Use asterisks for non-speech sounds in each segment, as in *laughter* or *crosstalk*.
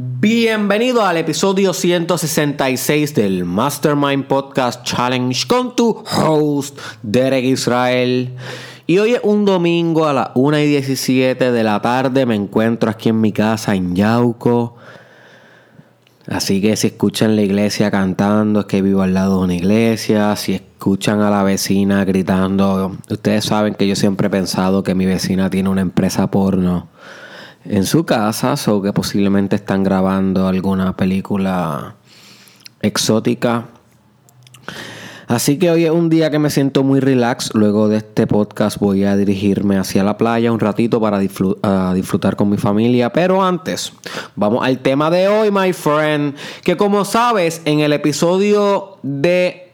Bienvenido al episodio 166 del Mastermind Podcast Challenge con tu host Derek Israel. Y hoy es un domingo a las 1 y 17 de la tarde. Me encuentro aquí en mi casa en Yauco. Así que si escuchan la iglesia cantando, es que vivo al lado de una iglesia. Si escuchan a la vecina gritando, ustedes saben que yo siempre he pensado que mi vecina tiene una empresa porno en su casa, o que posiblemente están grabando alguna película exótica. Así que hoy es un día que me siento muy relax. Luego de este podcast voy a dirigirme hacia la playa un ratito para disfrutar con mi familia. Pero antes, vamos al tema de hoy, my friend. Que como sabes, en el episodio de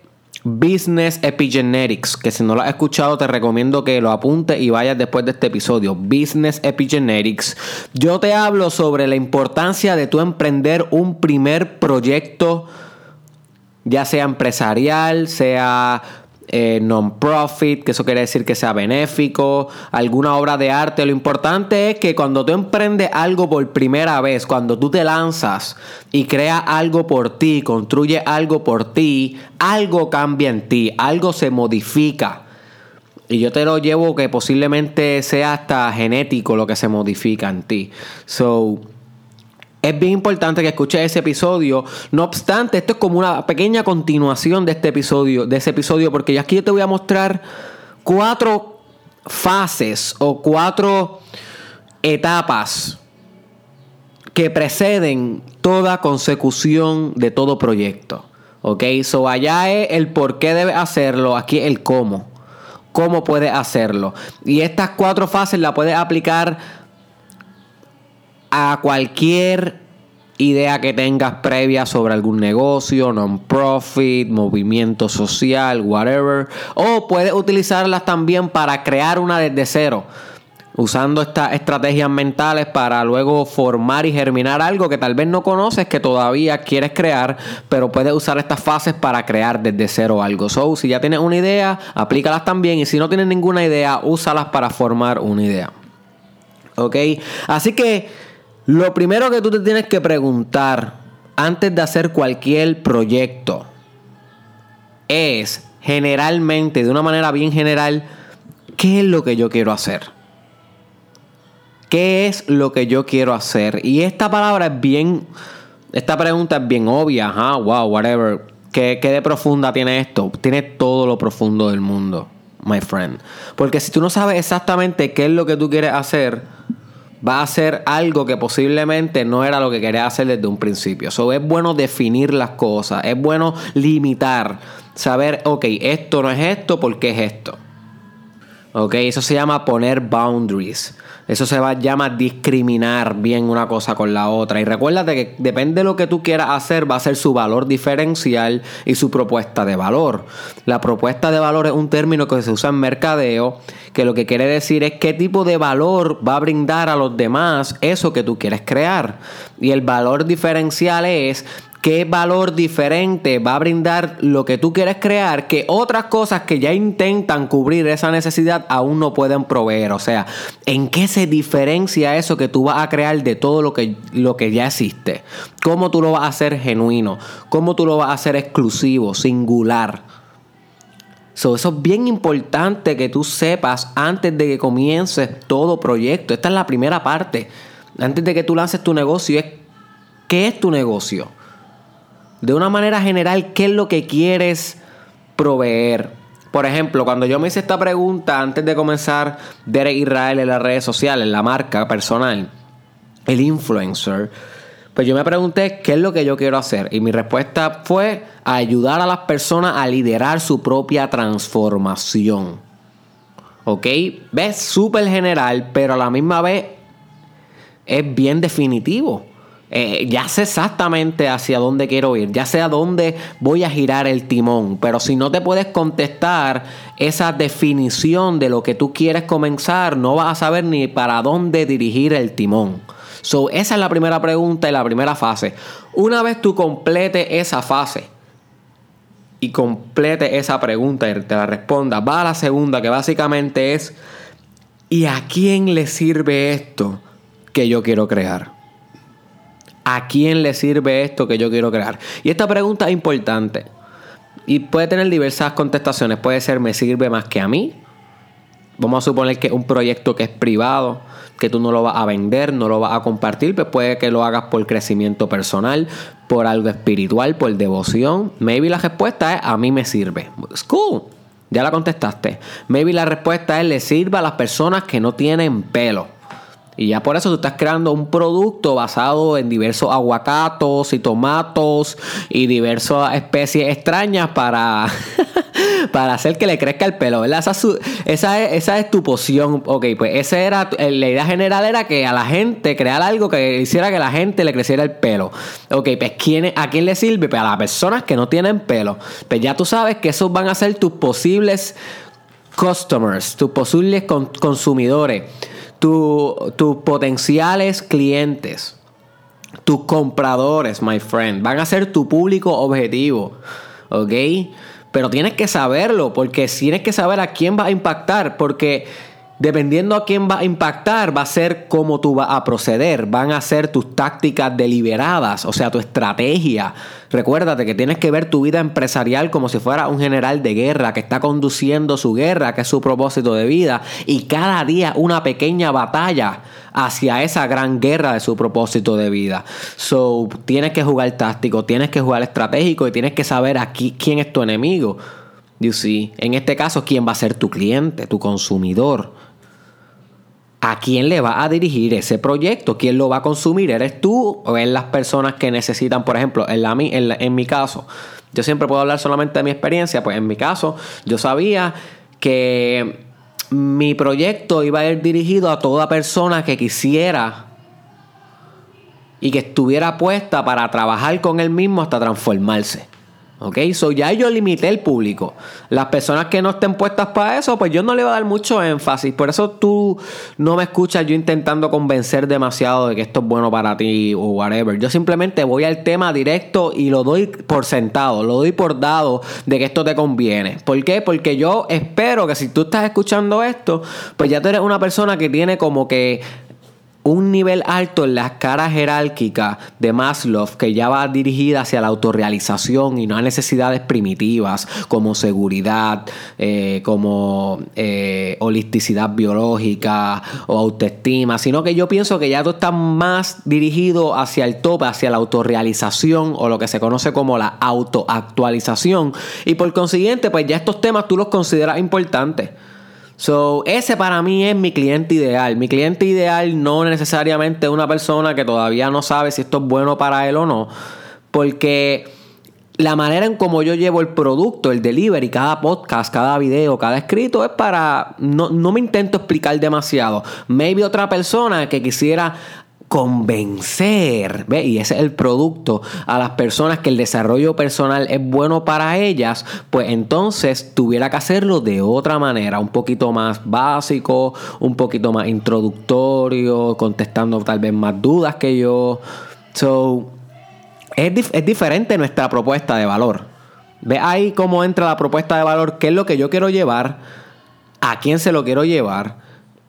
Business Epigenetics, que si no lo has escuchado te recomiendo que lo apuntes y vayas después de este episodio. Business Epigenetics. Yo te hablo sobre la importancia de tu emprender un primer proyecto, ya sea empresarial, sea eh, non-profit, que eso quiere decir que sea benéfico, alguna obra de arte. Lo importante es que cuando tú emprendes algo por primera vez, cuando tú te lanzas y creas algo por ti, construyes algo por ti, algo cambia en ti, algo se modifica. Y yo te lo llevo que posiblemente sea hasta genético lo que se modifica en ti. So, es bien importante que escuches ese episodio. No obstante, esto es como una pequeña continuación de este episodio, de ese episodio, porque aquí yo te voy a mostrar cuatro fases o cuatro etapas que preceden toda consecución de todo proyecto. Ok, so allá es el por qué debes hacerlo, aquí el cómo. Cómo puedes hacerlo. Y estas cuatro fases las puedes aplicar a cualquier idea que tengas previa sobre algún negocio, non-profit, movimiento social, whatever. O puedes utilizarlas también para crear una desde cero. Usando estas estrategias mentales para luego formar y germinar algo que tal vez no conoces, que todavía quieres crear, pero puedes usar estas fases para crear desde cero algo. So, si ya tienes una idea, aplícalas también. Y si no tienes ninguna idea, úsalas para formar una idea. ¿Ok? Así que lo primero que tú te tienes que preguntar antes de hacer cualquier proyecto es generalmente, de una manera bien general, ¿qué es lo que yo quiero hacer? ¿Qué es lo que yo quiero hacer? Y esta palabra es bien, esta pregunta es bien obvia, ajá, wow, whatever. ¿Qué, ¿Qué de profunda tiene esto? Tiene todo lo profundo del mundo, my friend. Porque si tú no sabes exactamente qué es lo que tú quieres hacer, va a hacer algo que posiblemente no era lo que quería hacer desde un principio. So, es bueno definir las cosas, es bueno limitar, saber, ok, esto no es esto, ¿por qué es esto? Ok, eso se llama poner boundaries. Eso se va, llama discriminar bien una cosa con la otra. Y recuérdate que depende de lo que tú quieras hacer, va a ser su valor diferencial y su propuesta de valor. La propuesta de valor es un término que se usa en mercadeo, que lo que quiere decir es qué tipo de valor va a brindar a los demás eso que tú quieres crear. Y el valor diferencial es qué valor diferente va a brindar lo que tú quieres crear que otras cosas que ya intentan cubrir esa necesidad aún no pueden proveer. O sea, ¿en qué se diferencia eso que tú vas a crear de todo lo que, lo que ya existe? ¿Cómo tú lo vas a hacer genuino? ¿Cómo tú lo vas a hacer exclusivo, singular? eso es bien importante que tú sepas antes de que comiences todo proyecto. Esta es la primera parte. Antes de que tú lances tu negocio, es ¿qué es tu negocio? De una manera general, ¿qué es lo que quieres proveer? Por ejemplo, cuando yo me hice esta pregunta antes de comenzar Derek Israel en las redes sociales, la marca personal, el influencer, pues yo me pregunté qué es lo que yo quiero hacer. Y mi respuesta fue ayudar a las personas a liderar su propia transformación. ¿Ok? Ves súper general, pero a la misma vez es bien definitivo. Eh, ya sé exactamente hacia dónde quiero ir, ya sé a dónde voy a girar el timón, pero si no te puedes contestar esa definición de lo que tú quieres comenzar, no vas a saber ni para dónde dirigir el timón. So, esa es la primera pregunta y la primera fase. Una vez tú complete esa fase y complete esa pregunta y te la responda, va a la segunda que básicamente es, ¿y a quién le sirve esto que yo quiero crear? ¿A quién le sirve esto que yo quiero crear? Y esta pregunta es importante. Y puede tener diversas contestaciones. Puede ser, ¿me sirve más que a mí? Vamos a suponer que un proyecto que es privado, que tú no lo vas a vender, no lo vas a compartir, pues puede que lo hagas por crecimiento personal, por algo espiritual, por devoción. Maybe la respuesta es, a mí me sirve. It's. Ya la contestaste. Maybe la respuesta es, le sirve a las personas que no tienen pelo. Y ya por eso tú estás creando un producto basado en diversos aguacatos y tomatos y diversas especies extrañas para, *laughs* para hacer que le crezca el pelo, ¿verdad? Esa, esa, es, tu poción. Ok, pues esa era la idea general era que a la gente crear algo que hiciera que la gente le creciera el pelo. Ok, pues ¿quién, ¿a quién le sirve? Pues a las personas que no tienen pelo. Pues ya tú sabes que esos van a ser tus posibles customers, tus posibles consumidores tus potenciales clientes, tus compradores, my friend, van a ser tu público objetivo. ¿Ok? Pero tienes que saberlo, porque tienes que saber a quién va a impactar, porque Dependiendo a quién va a impactar, va a ser cómo tú vas a proceder, van a ser tus tácticas deliberadas, o sea, tu estrategia. Recuérdate que tienes que ver tu vida empresarial como si fuera un general de guerra que está conduciendo su guerra, que es su propósito de vida, y cada día una pequeña batalla hacia esa gran guerra de su propósito de vida. So, tienes que jugar táctico, tienes que jugar estratégico y tienes que saber aquí quién es tu enemigo. You see? En este caso, quién va a ser tu cliente, tu consumidor. ¿A quién le va a dirigir ese proyecto? ¿Quién lo va a consumir? ¿Eres tú o es las personas que necesitan, por ejemplo, en, la, en, mi caso? Yo siempre puedo hablar solamente de mi experiencia, pues en mi caso yo sabía que mi proyecto iba a ir dirigido a toda persona que quisiera y que estuviera puesta para trabajar con él mismo hasta transformarse. ¿Ok? So ya yo limité el público. Las personas que no estén puestas para eso, pues yo no le voy a dar mucho énfasis. Por eso tú no me escuchas yo intentando convencer demasiado de que esto es bueno para ti o whatever. Yo simplemente voy al tema directo y lo doy por sentado, lo doy por dado de que esto te conviene. ¿Por qué? Porque yo espero que si tú estás escuchando esto, pues ya tú eres una persona que tiene como que un nivel alto en la escala jerárquica de Maslow que ya va dirigida hacia la autorrealización y no a necesidades primitivas como seguridad, eh, como eh, holisticidad biológica o autoestima, sino que yo pienso que ya tú estás más dirigido hacia el top, hacia la autorrealización o lo que se conoce como la autoactualización y por consiguiente pues ya estos temas tú los consideras importantes. So, ese para mí es mi cliente ideal. Mi cliente ideal no necesariamente es una persona que todavía no sabe si esto es bueno para él o no. Porque la manera en cómo yo llevo el producto, el delivery, cada podcast, cada video, cada escrito es para. No, no me intento explicar demasiado. Maybe otra persona que quisiera convencer, ¿ve? y ese es el producto, a las personas que el desarrollo personal es bueno para ellas, pues entonces tuviera que hacerlo de otra manera, un poquito más básico, un poquito más introductorio, contestando tal vez más dudas que yo. So, es, es diferente nuestra propuesta de valor. Ve ahí cómo entra la propuesta de valor, qué es lo que yo quiero llevar, a quién se lo quiero llevar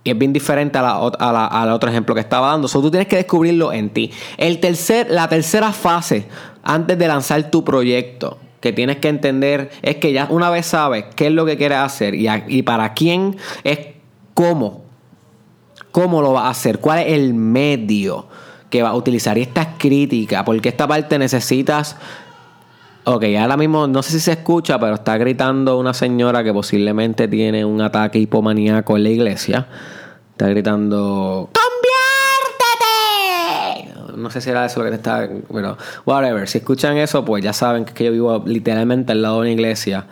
y es bien diferente a la, a otro ejemplo que estaba dando. So, tú tienes que descubrirlo en ti. El tercer, la tercera fase, antes de lanzar tu proyecto, que tienes que entender es que ya una vez sabes qué es lo que quieres hacer y, y para quién es cómo. ¿Cómo lo vas a hacer? ¿Cuál es el medio que vas a utilizar? Y esta es crítica, porque esta parte necesitas Ok, ahora mismo no sé si se escucha, pero está gritando una señora que posiblemente tiene un ataque hipomaníaco en la iglesia. Está gritando ¡Conviértete! No sé si era eso lo que te está. Pero, whatever. Si escuchan eso, pues ya saben que yo vivo literalmente al lado de una iglesia.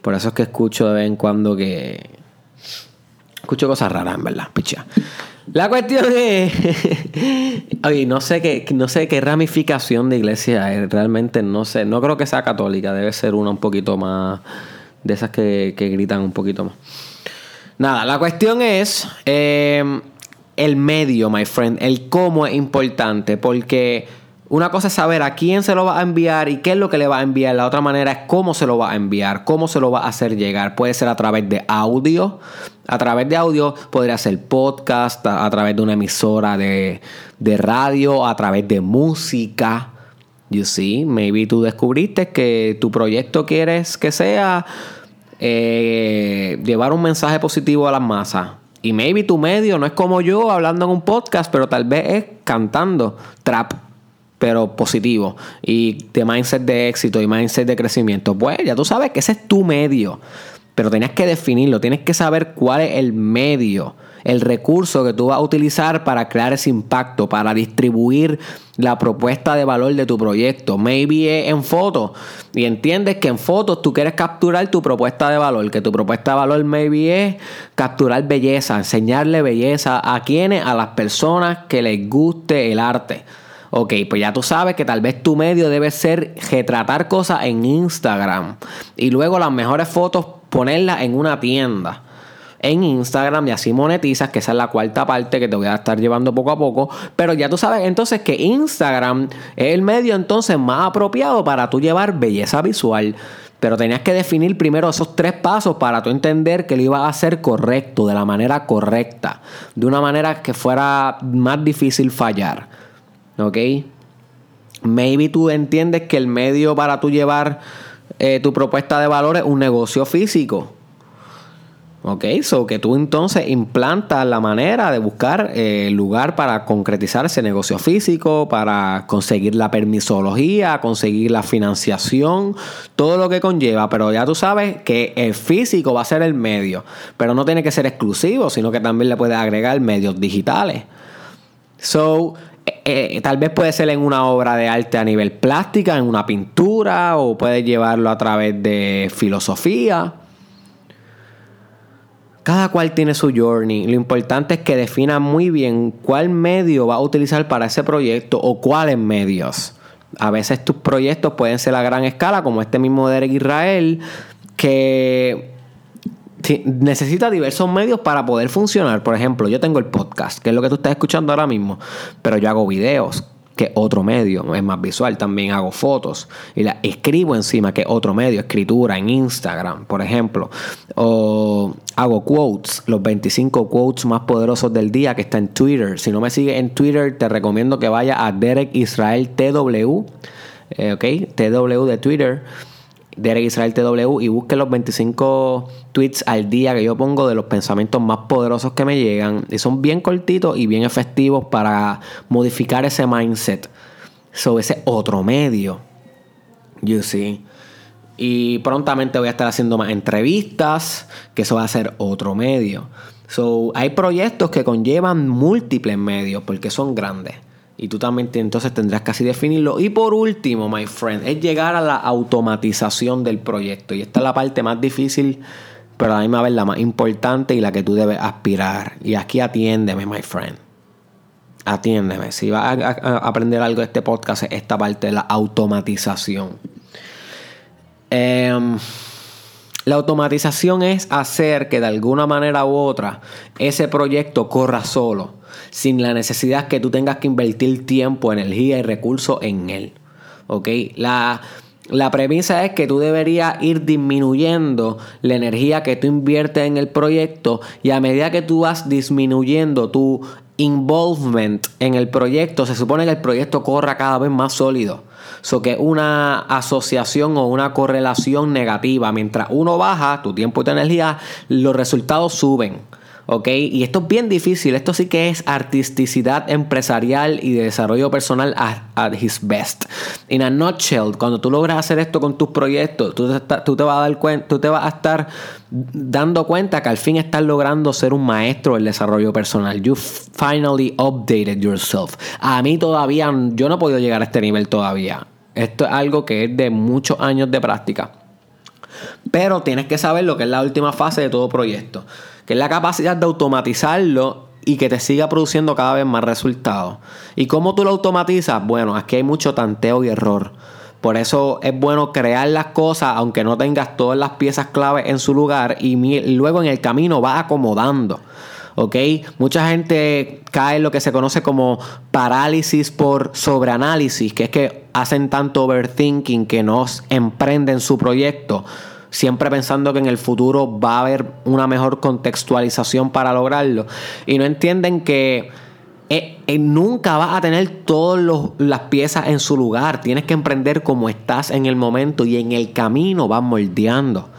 Por eso es que escucho de vez en cuando que. Escucho cosas raras, en verdad, picha. La cuestión es. *laughs* Oye, no sé qué, no sé qué ramificación de iglesia es. Realmente no sé. No creo que sea católica. Debe ser una un poquito más. De esas que, gritan un poquito más. Nada, la cuestión es. Eh, el medio, my friend. El cómo es importante. Porque una cosa es saber a quién se lo va a enviar y qué es lo que le va a enviar. La otra manera es cómo se lo va a enviar, cómo se lo va a hacer llegar. Puede ser a través de audio, A través de audio podría ser podcast, a, través de una emisora de, de radio, a través de música. You see, maybe tú descubriste que tu proyecto quieres que sea eh, llevar un mensaje positivo a las masas. Y maybe tu medio no es como yo hablando en un podcast, pero tal vez es cantando trap, pero positivo. Y de mindset de éxito y mindset de crecimiento. Pues ya tú sabes que ese es tu medio. Pero tienes que definirlo, tienes que saber cuál es el medio, el recurso que tú vas a utilizar para crear ese impacto, para distribuir la propuesta de valor de tu proyecto. Maybe en fotos. Y entiendes que en fotos tú quieres capturar tu propuesta de valor. Que tu propuesta de valor maybe es capturar belleza, enseñarle belleza a quienes, a las personas que les guste el arte. Ok, pues ya tú sabes que tal vez tu medio debe ser retratar cosas en Instagram. Y luego las mejores fotos ponerlas en una tienda en Instagram y así monetizas, que esa es la cuarta parte que te voy a estar llevando poco a poco. Pero ya tú sabes entonces que Instagram es el medio entonces más apropiado para tú llevar belleza visual. Pero tenías que definir primero esos tres pasos para tú entender que lo ibas a hacer correcto, de la manera correcta, de una manera que fuera más difícil fallar. ¿Ok? Maybe tú entiendes que el medio para tú llevar eh, tu propuesta de valor es un negocio físico. Ok, so que tú entonces implantas la manera de buscar eh, lugar para concretizar ese negocio físico, para conseguir la permisología, conseguir la financiación, todo lo que conlleva. Pero ya tú sabes que el físico va a ser el medio, pero no tiene que ser exclusivo, sino que también le puedes agregar medios digitales. So, eh, tal vez puede ser en una obra de arte a nivel plástica, en una pintura, o puedes llevarlo a través de filosofía. Cada cual tiene su journey. Lo importante es que defina muy bien cuál medio va a utilizar para ese proyecto o cuáles medios. A veces tus proyectos pueden ser a gran escala, como este mismo de Israel, que necesita diversos medios para poder funcionar. Por ejemplo, yo tengo el podcast, que es lo que tú estás escuchando ahora mismo, pero yo hago videos, que otro medio, es más visual, también hago fotos y la escribo encima, que otro medio, escritura en Instagram, por ejemplo, o hago quotes, los 25 quotes más poderosos del día que está en Twitter. Si no me sigues en Twitter, te recomiendo que vaya a Derek Israel TW, eh, ok, TW de Twitter Derek Israel TW y busque los 25 tweets al día que yo pongo de los pensamientos más poderosos que me llegan. Y son bien cortitos y bien efectivos para modificar ese mindset sobre ese otro medio. You see. Y prontamente voy a estar haciendo más entrevistas, que eso va a ser otro medio. So, hay proyectos que conllevan múltiples medios porque son grandes. Y tú también entonces tendrás que así definirlo. Y por último, my friend, es llegar a la automatización del proyecto. Y esta es la parte más difícil, pero a la misma vez la más importante y la que tú debes aspirar. Y aquí atiéndeme, my friend. Atiéndeme. Si vas a, aprender algo de este podcast, es esta parte de la automatización. Em, la automatización es hacer que de alguna manera u otra ese proyecto corra solo sin la necesidad que tú tengas que invertir tiempo, energía y recursos en él. ¿Ok? La, la premisa es que tú deberías ir disminuyendo la energía que tú inviertes en el proyecto y a medida que tú vas disminuyendo tu involvement en el proyecto, se supone que el proyecto corra cada vez más sólido. So que una asociación o una correlación negativa. Mientras uno baja tu tiempo y tu energía, los resultados suben. ¿Ok? Y esto es bien difícil, esto sí que es artisticidad empresarial y de desarrollo personal at, his best. In a nutshell, cuando tú logras hacer esto con tus proyectos, tú te, vas a tú te vas a estar dando cuenta que al fin estás logrando ser un maestro del desarrollo personal. You finally updated yourself. A mí todavía, yo no he podido llegar a este nivel todavía. Esto es algo que es de muchos años de práctica. Pero tienes que saber lo que es la última fase de todo proyecto que es la capacidad de automatizarlo y que te siga produciendo cada vez más resultados. ¿Y cómo tú lo automatizas? Bueno, aquí hay mucho tanteo y error. Por eso es bueno crear las cosas aunque no tengas todas las piezas clave en su lugar y luego en el camino vas acomodando. ¿ok? Mucha gente cae en lo que se conoce como parálisis por sobreanálisis, que es que hacen tanto overthinking que no emprenden su proyecto siempre pensando que en el futuro va a haber una mejor contextualización para lograrlo. Y no entienden que eh, eh, nunca vas a tener todas las piezas en su lugar. Tienes que emprender como estás en el momento y en el camino vas moldeando.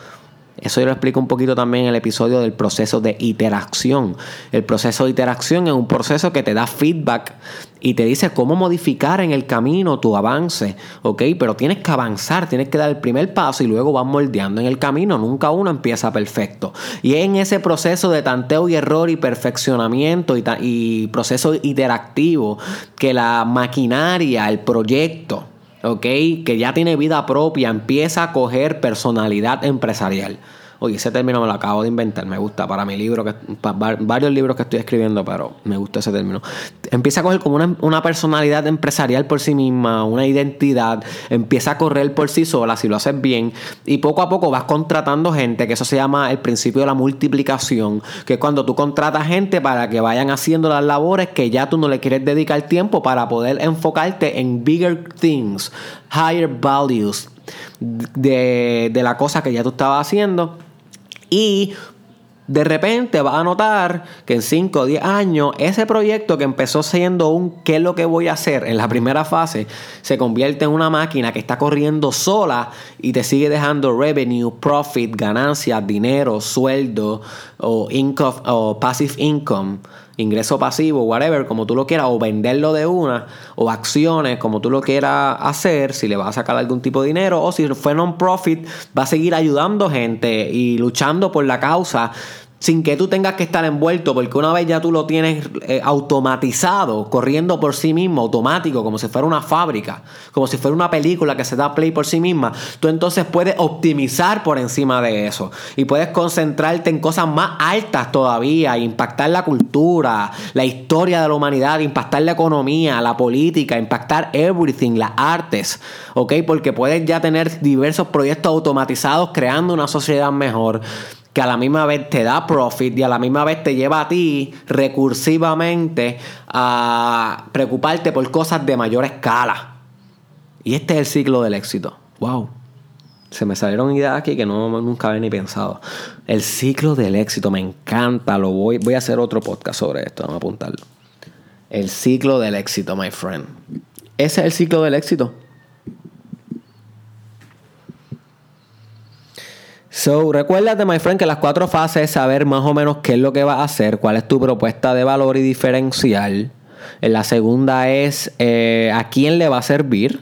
Eso yo lo explico un poquito también en el episodio del proceso de interacción. El proceso de interacción es un proceso que te da feedback y te dice cómo modificar en el camino tu avance, ¿ok? Pero tienes que avanzar, tienes que dar el primer paso y luego vas moldeando en el camino. Nunca uno empieza perfecto. Y es en ese proceso de tanteo y error y perfeccionamiento y, y proceso interactivo que la maquinaria, el proyecto, ¿ok? Que ya tiene vida propia, empieza a coger personalidad empresarial. Oye, ese término me lo acabo de inventar, me gusta para mi libro, que, varios libros que estoy escribiendo, pero me gusta ese término. Empieza a coger como una, personalidad empresarial por sí misma, una identidad, empieza a correr por sí sola si lo haces bien y poco a poco vas contratando gente, que eso se llama el principio de la multiplicación, que es cuando tú contratas gente para que vayan haciendo las labores que ya tú no le quieres dedicar tiempo para poder enfocarte en bigger things, higher values, de, de, la cosa que ya tú estabas haciendo y de repente vas a notar que en 5 o 10 años ese proyecto que empezó siendo un qué es lo que voy a hacer en la primera fase se convierte en una máquina que está corriendo sola y te sigue dejando revenue, profit, ganancias, dinero, sueldo o, income, o passive income ingreso pasivo, whatever, como tú lo quieras, o venderlo de una, o acciones, como tú lo quieras hacer, si le vas a sacar algún tipo de dinero, o si fue non-profit, va a seguir ayudando gente y luchando por la causa sin que tú tengas que estar envuelto, porque una vez ya tú lo tienes eh, automatizado, corriendo por sí mismo, automático, como si fuera una fábrica, como si fuera una película que se da play por sí misma, tú entonces puedes optimizar por encima de eso y puedes concentrarte en cosas más altas todavía, impactar la cultura, la historia de la humanidad, impactar la economía, la política, impactar everything, las artes, ¿ok? Porque puedes ya tener diversos proyectos automatizados creando una sociedad mejor que a la misma vez te da profit y a la misma vez te lleva a ti recursivamente a preocuparte por cosas de mayor escala. Y este es el ciclo del éxito. ¡Wow! Se me salieron ideas aquí que no, nunca había ni pensado. El ciclo del éxito me encanta. Lo voy, voy a hacer otro podcast sobre esto. Vamos a apuntarlo. El ciclo del éxito, my friend. Ese es el ciclo del éxito. So, recuérdate, my friend, que las cuatro fases es saber más o menos qué es lo que vas a hacer, cuál es tu propuesta de valor y diferencial. La segunda es eh, a quién le va a servir.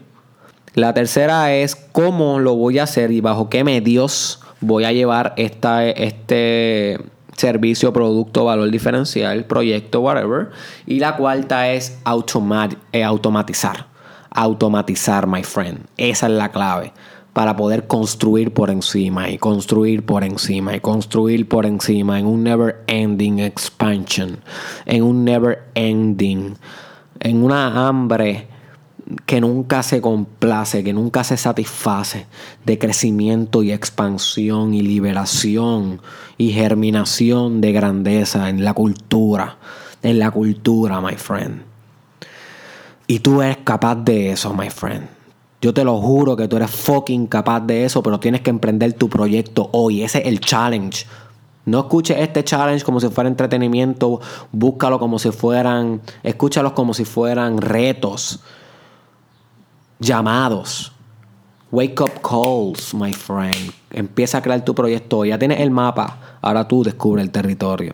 La tercera es cómo lo voy a hacer y bajo qué medios voy a llevar esta, este servicio, producto, valor diferencial, proyecto, whatever. Y la cuarta es eh, automatizar. Automatizar, my friend. Esa es la clave para poder construir por encima y construir por encima y construir por encima en un never ending expansion, en un never ending, en una hambre que nunca se complace, que nunca se satisface de crecimiento y expansión y liberación y germinación de grandeza en la cultura, en la cultura, my friend. Y tú eres capaz de eso, my friend. Yo te lo juro que tú eres fucking capaz de eso, pero tienes que emprender tu proyecto hoy. Ese es el challenge. No escuches este challenge como si fuera entretenimiento, búscalo como si fueran, escúchalos como si fueran retos, llamados, wake up calls, my friend. Empieza a crear tu proyecto. Ya tienes el mapa, ahora tú descubre el territorio.